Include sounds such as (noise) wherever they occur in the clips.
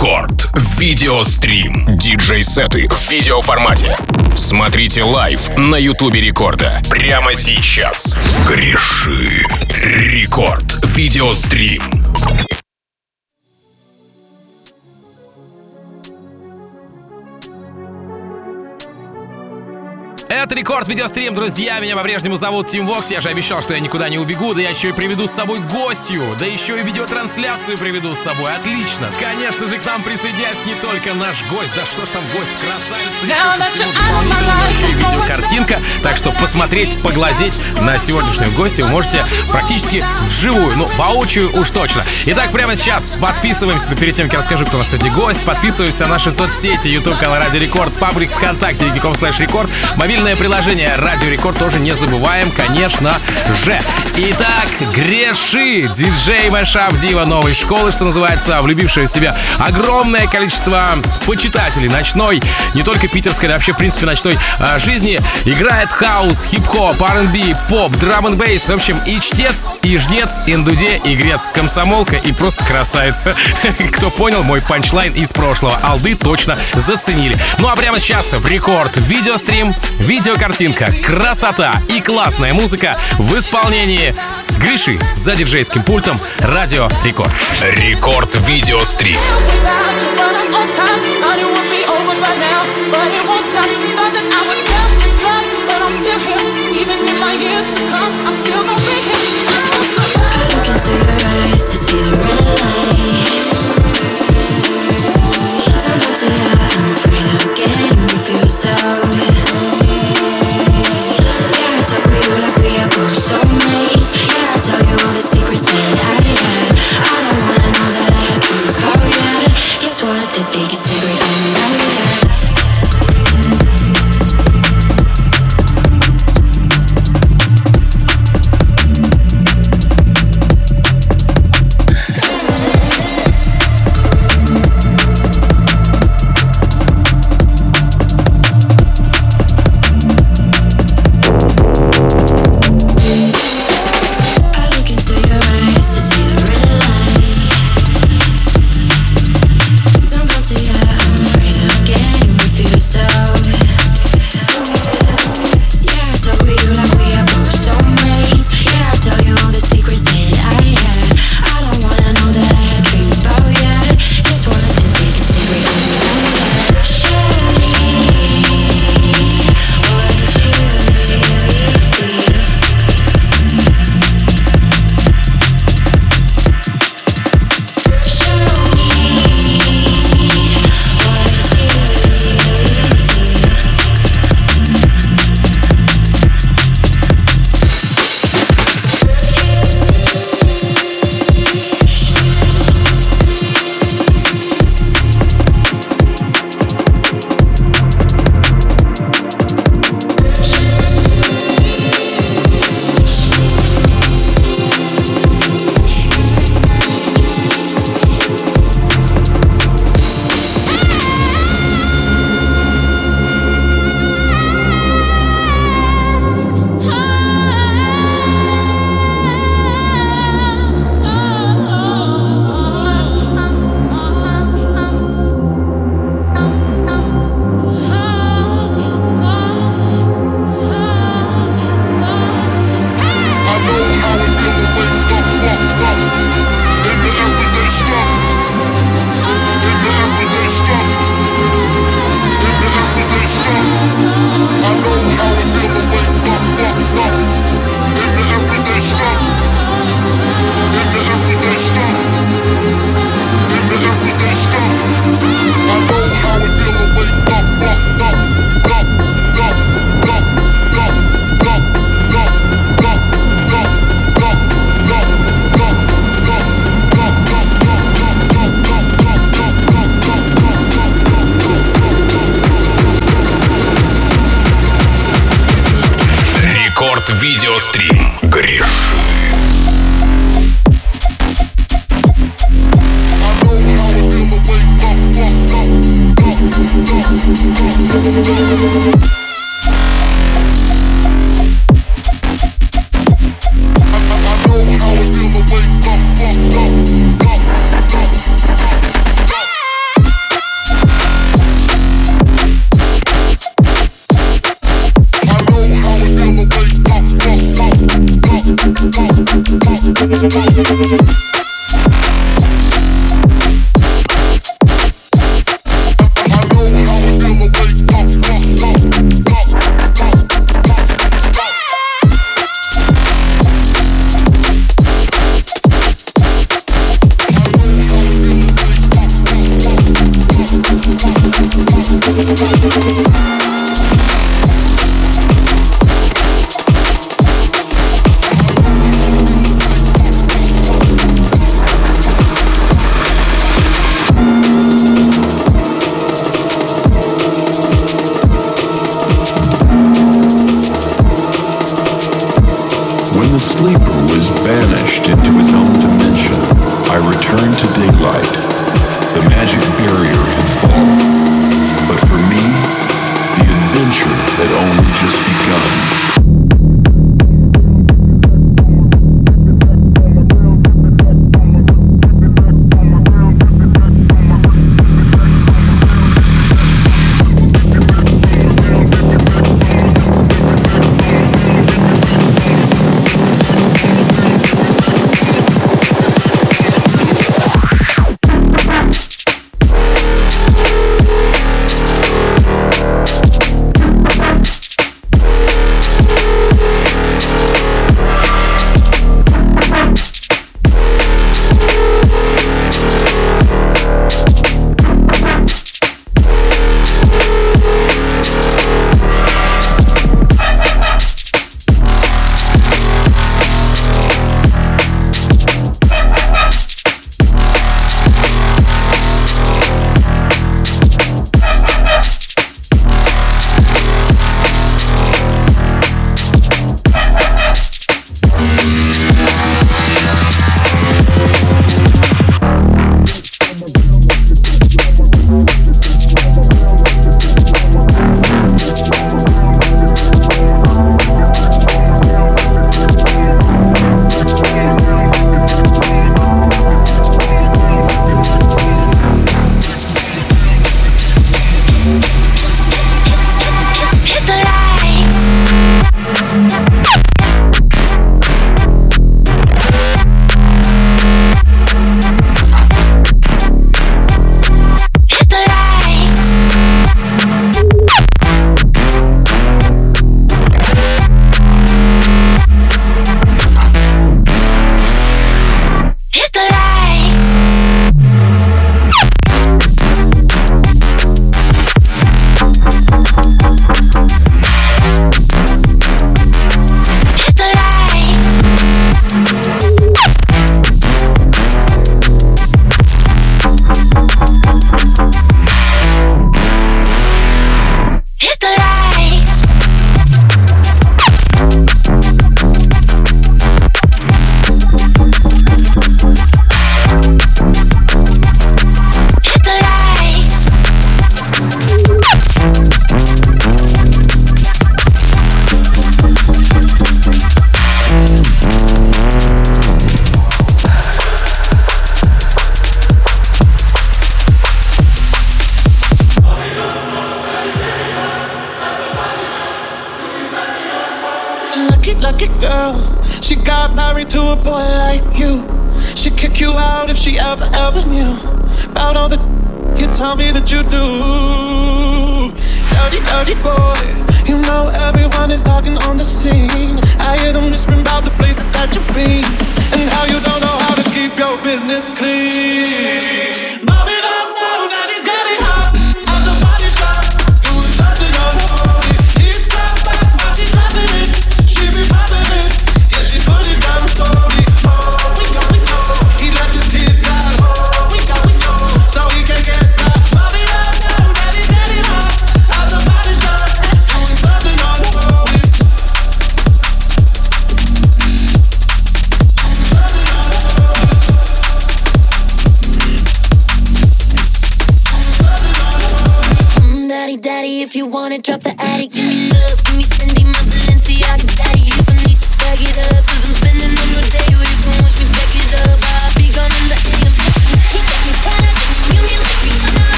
Рекорд. Видеострим. Диджей-сеты в видеоформате. Смотрите лайв на Ютубе Рекорда. Прямо сейчас. Greshi. Рекорд. Видеострим. Это рекорд видеострим, друзья. Меня по-прежнему зовут Тим Вокс. Я же обещал, что я никуда не убегу. Да я еще и приведу с собой гостью. Да еще и видеотрансляцию приведу с собой. Отлично. Конечно же, к нам присоединяется не только наш гость. Да что ж там гость, красавица. Еще, еще и видеокартинка. Так что посмотреть, поглазеть на сегодняшнюю гостью вы можете практически вживую. Ну, воочию уж точно. Итак, прямо сейчас подписываемся. Перед тем, как я расскажу, кто у нас сегодня гость, подписываемся на наши соцсети. YouTube канал Радио Рекорд, паблик ВКонтакте, vk.com slash Рекорд, мобильный Мобильное приложение Радио Рекорд тоже не забываем, конечно же. Итак, Greshi! Диджей Mashup Diva новой школы, что называется, влюбившая в себя огромное количество почитателей ночной, не только питерской, но вообще, в принципе, ночной а, жизни. Играет хаус, хип-хоп, R&B, поп, драм н бейс. В общем, и чтец, и жнец, и на дуде игрец, комсомолка и просто красавица. (laughs) Кто понял мой панчлайн из прошлого, олды точно заценили. Ну а прямо сейчас в рекорд видеострим Видеокартинка, красота и классная музыка в исполнении Greshi за диджейским пультом Радио Рекорд. Рекорд видеострим. Into your eyes to see the red light. Don't talk to I'm afraid of getting you feel so.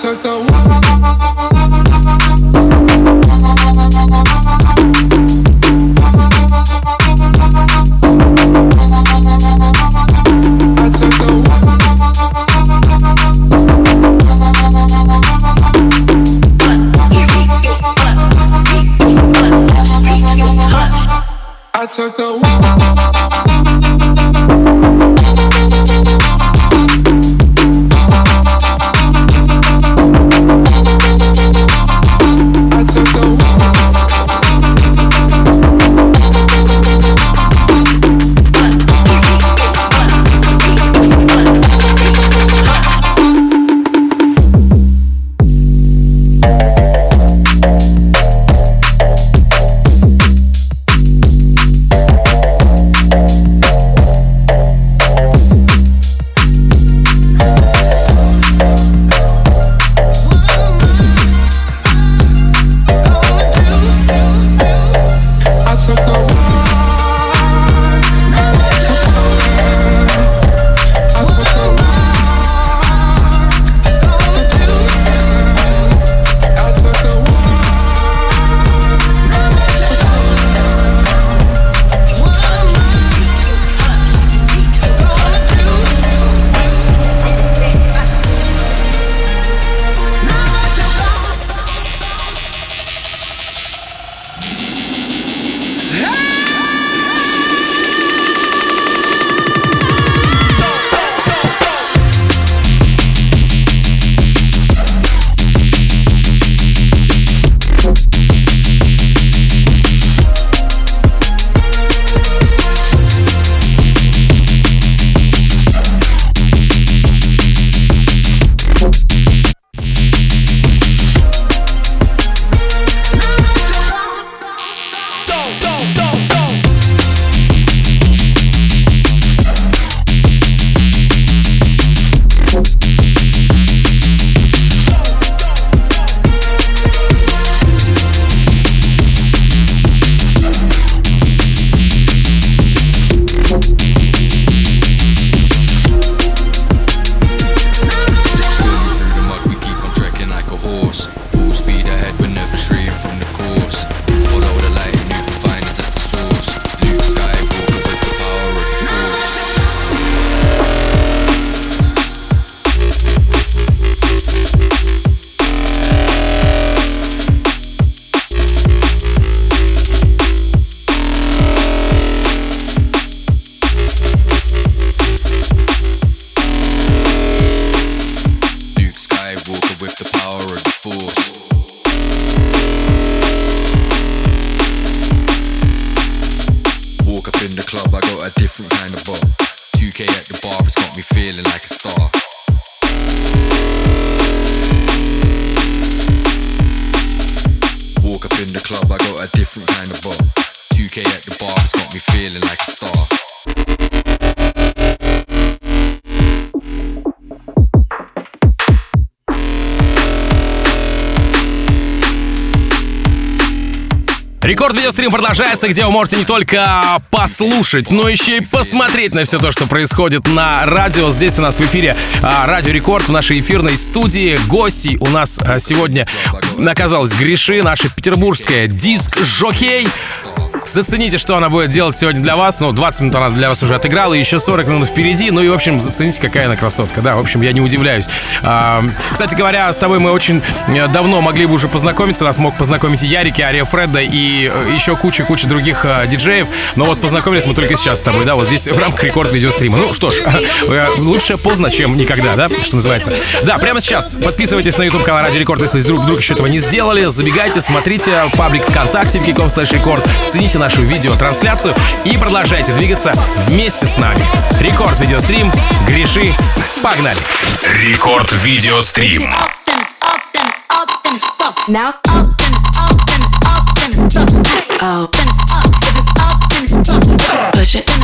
acertar o продолжается, где вы можете не только послушать, но еще и посмотреть на все то, что происходит на радио. Здесь у нас в эфире а, Радио Рекорд в нашей эфирной студии. Гостей у нас а, сегодня оказалась Гриши, наша петербургская диск-жокей. Зацените, что она будет делать сегодня для вас. Ну, 20 минут она для вас уже отыграла, еще 40 минут впереди. Ну и, в общем, зацените, какая она красотка. Да, в общем, я не удивляюсь. А, кстати говоря, с тобой мы очень э, давно могли бы уже познакомиться. Нас мог познакомить и Ярик, и Ария Фредда, и э, еще куча куча-куча других э, диджеев. Но вот познакомились мы только сейчас с тобой, да, вот здесь в рамках рекорд видеострима. Ну что ж, (laughs) э, лучше поздно, чем никогда, да, что называется. Да, прямо сейчас подписывайтесь на YouTube канал Радио Рекорд, если вдруг, вдруг еще этого не сделали. Забегайте, смотрите паблик ВКонтакте vk.com Рекорд, зацените нашу видеотрансляцию и продолжайте двигаться вместе с нами. Рекорд видеострим, греши, погнали! Рекорд видеострим. Now up and up and stuck. Oh. Push it.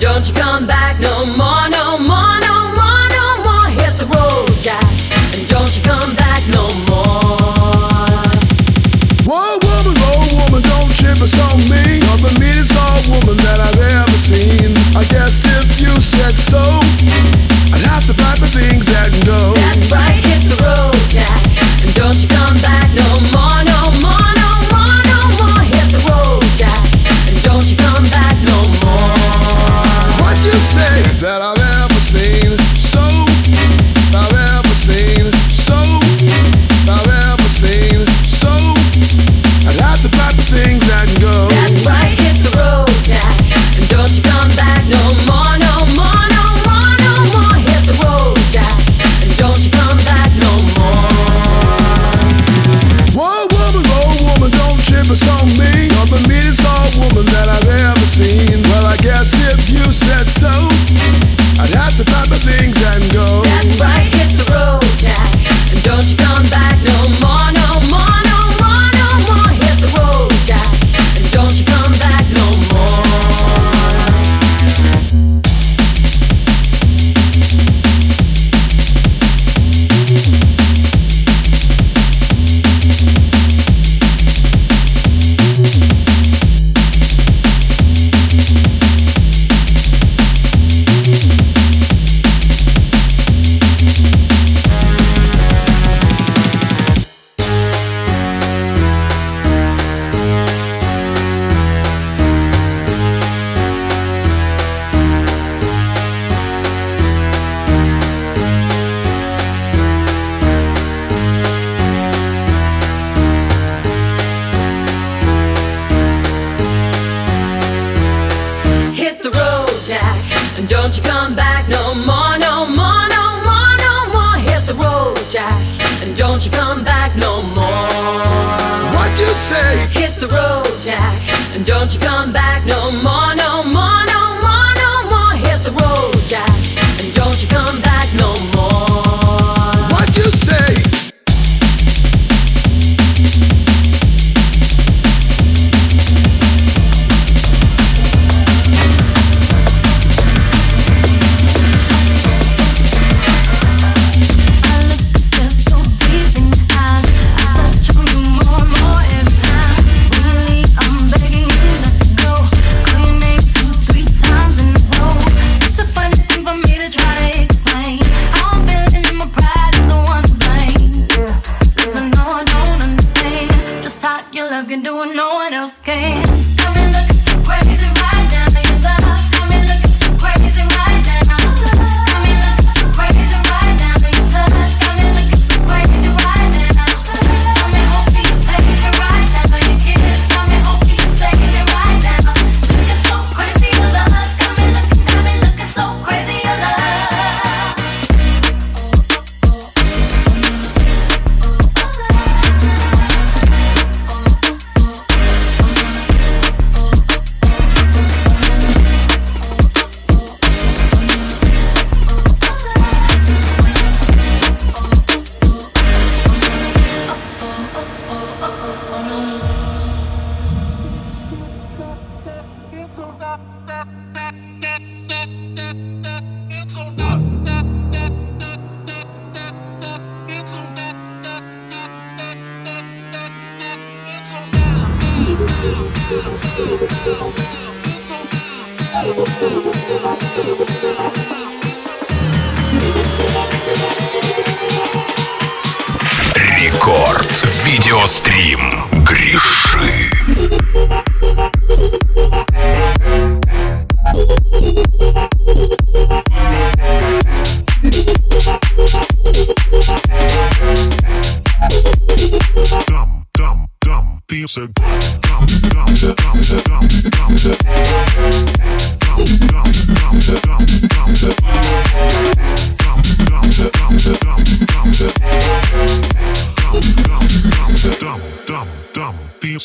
Don't you come say, hit the road, Jack, and don't you come back. Рекорд. Видеострим.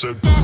said.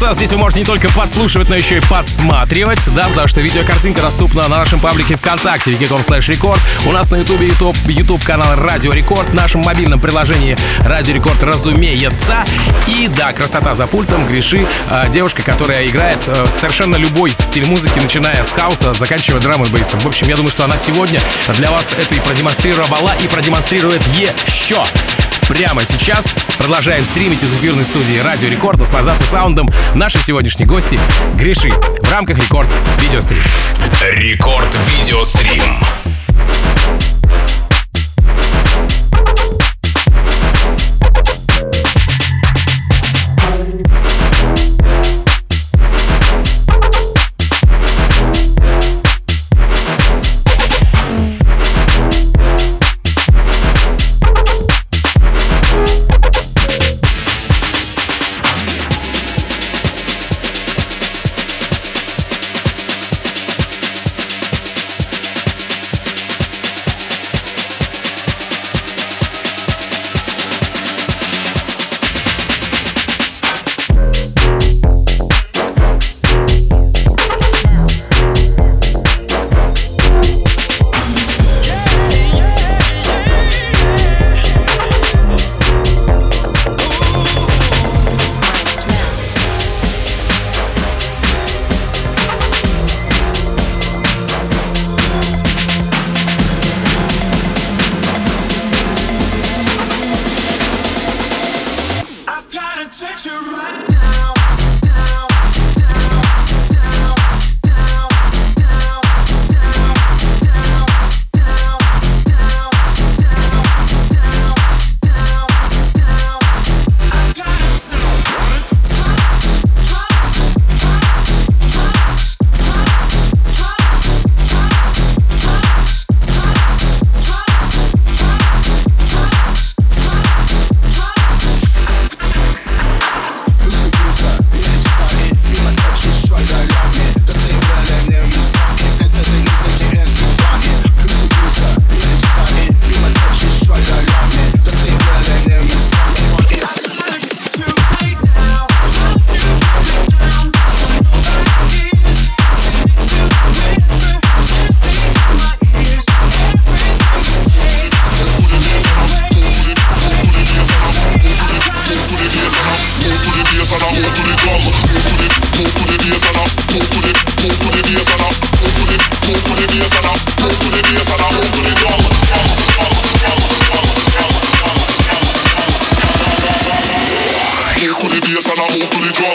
Продолжается. Здесь вы можете не только подслушивать, но еще и подсматривать, да, потому что видеокартинка доступна на нашем паблике ВКонтакте, vk.com slash рекорд. У нас на ютубе YouTube, YouTube канал Радио Рекорд, в нашем мобильном приложении Радио Рекорд, разумеется. И да, красота за пультом, Greshi, э, девушка, которая играет э, совершенно любой стиль музыки, начиная с хауса, заканчивая драм и бейсом. В общем, я думаю, что она сегодня для вас это и продемонстрировала, и продемонстрирует еще. Прямо сейчас продолжаем стримить из эфирной студии Радио Рекорд, наслаждаться саундом нашей сегодняшней гостьи Greshi в рамках Рекорд Видеострим. Рекорд видеострим.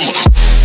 Yeah.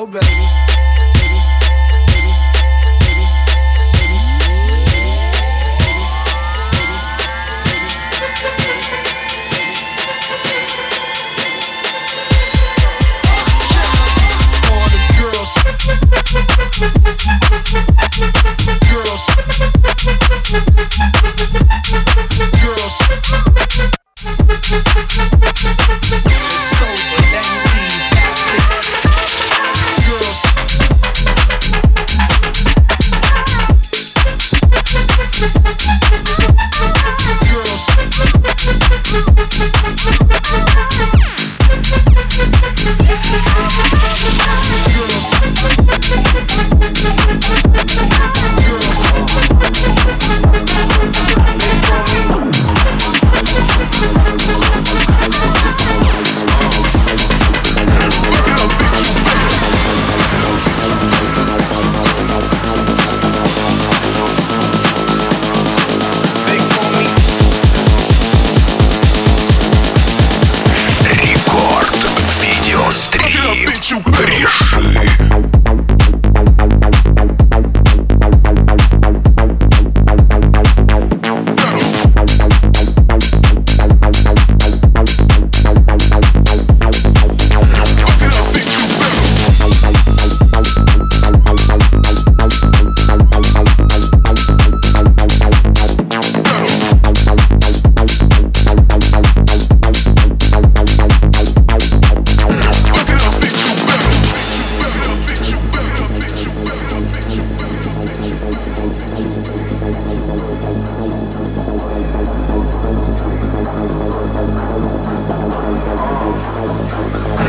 Oh, baby. 本当に。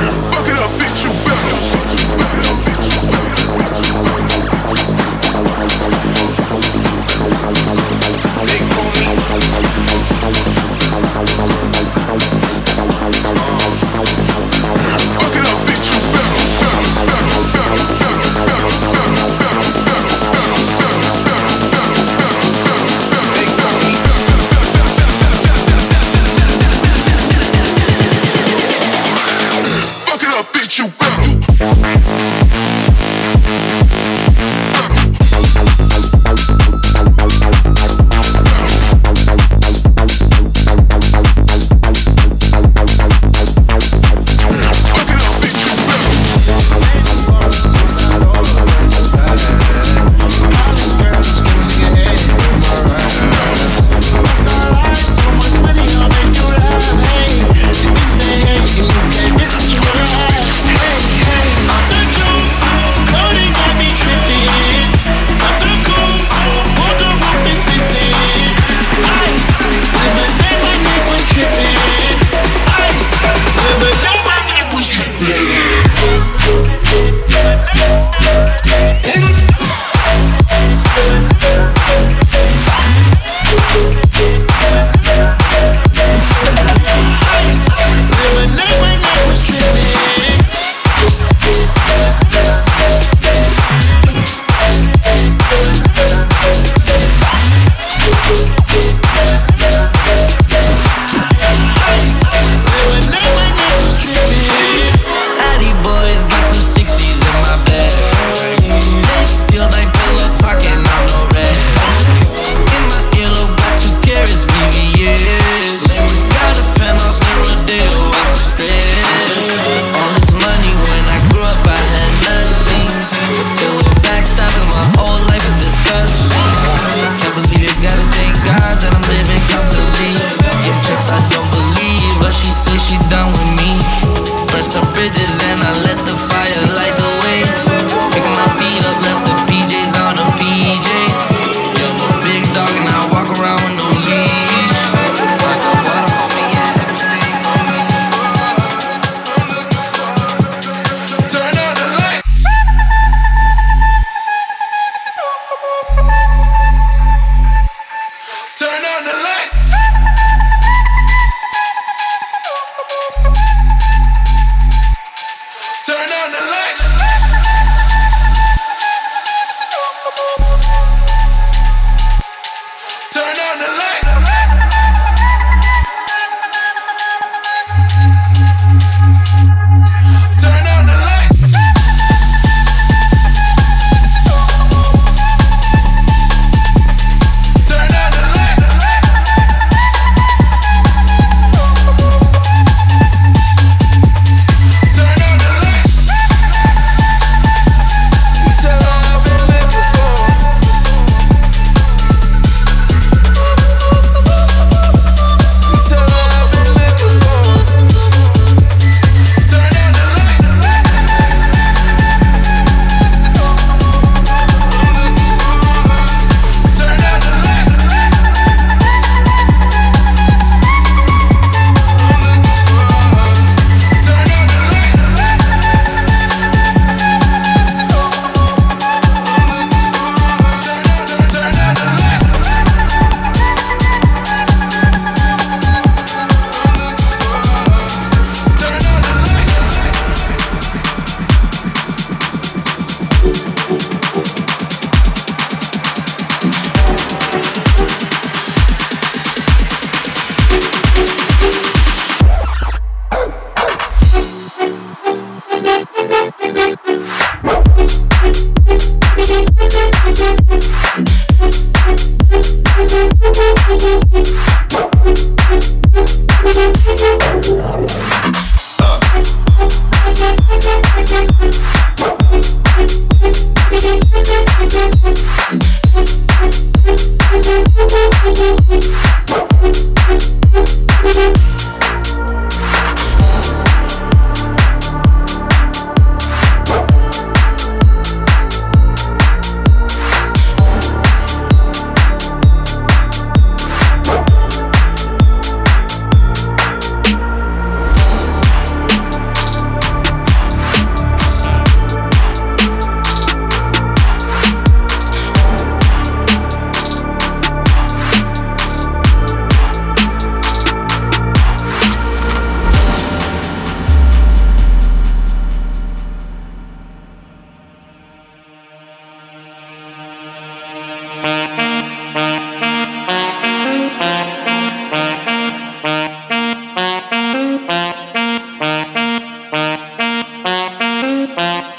Bye.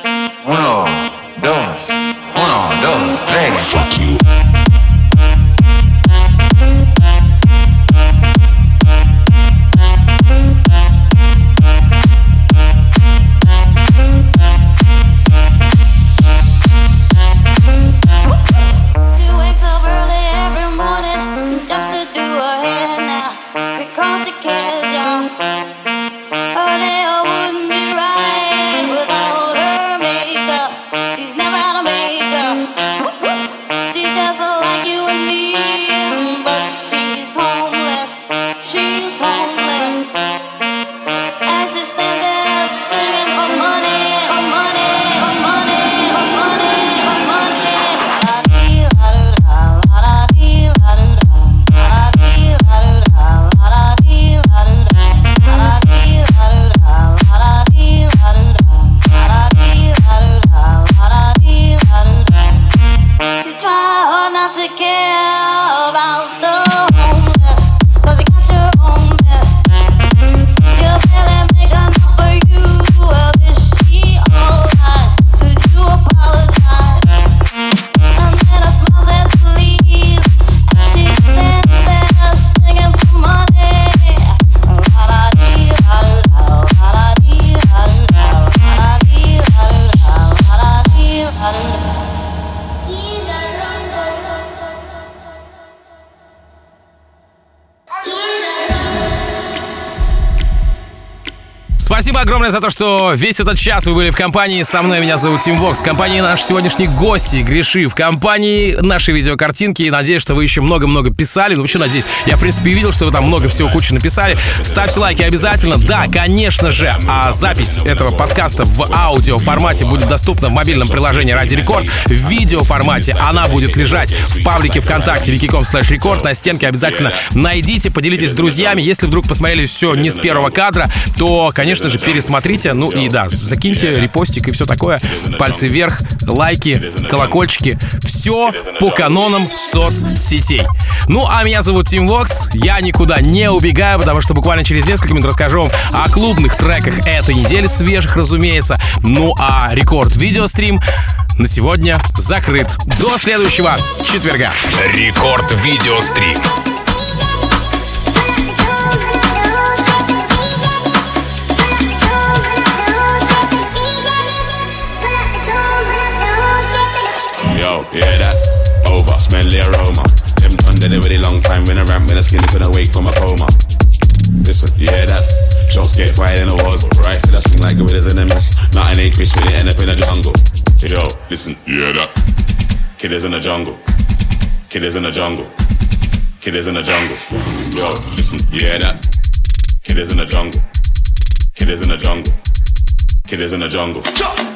За то, что весь этот час вы были в компании со мной. Меня зовут Тим Вокс. В компании наши сегодняшние гости, Гриши. В компании нашей видеокартинки. И надеюсь, что вы еще много-много писали. Ну, вообще, надеюсь. Я, в принципе, видел, что вы там много всего кучу написали. Ставьте лайки обязательно. Да, конечно же. А запись этого подкаста в аудио формате будет доступна в мобильном приложении Радио Рекорд. В видео формате она будет лежать в паблике ВКонтакте vk.com слэш рекорд. На стенке обязательно найдите, поделитесь с друзьями. Если вдруг посмотрели все не с первого кадра, то, конечно же, пересмотрите. Ну и да, закиньте репостик и все такое. Пальцы вверх, лайки, колокольчики. Все по канонам соцсетей. Ну, а меня зовут Тим Вокс. Я никуда не убегаю, потому что буквально через несколько минут расскажу вам о клубных треках этой недели, свежих, разумеется. Ну, а рекорд видеострим на сегодня закрыт. До следующего четверга. Рекорд видеострим. Yeah, that over, smelly aroma. Them done did it really long time when I ramp when I skinny couldn't wake from a coma. Listen, yeah, that shots get fired in the walls, right? That swing like gorillas in a mess. Not an acreage it end up in the jungle. Yo, listen, yeah, that kid is in the jungle. Kid is in the jungle. Kid is in the jungle. Yo, listen, yeah, that kid is in the jungle. Kid is in the jungle. Kid is in the jungle.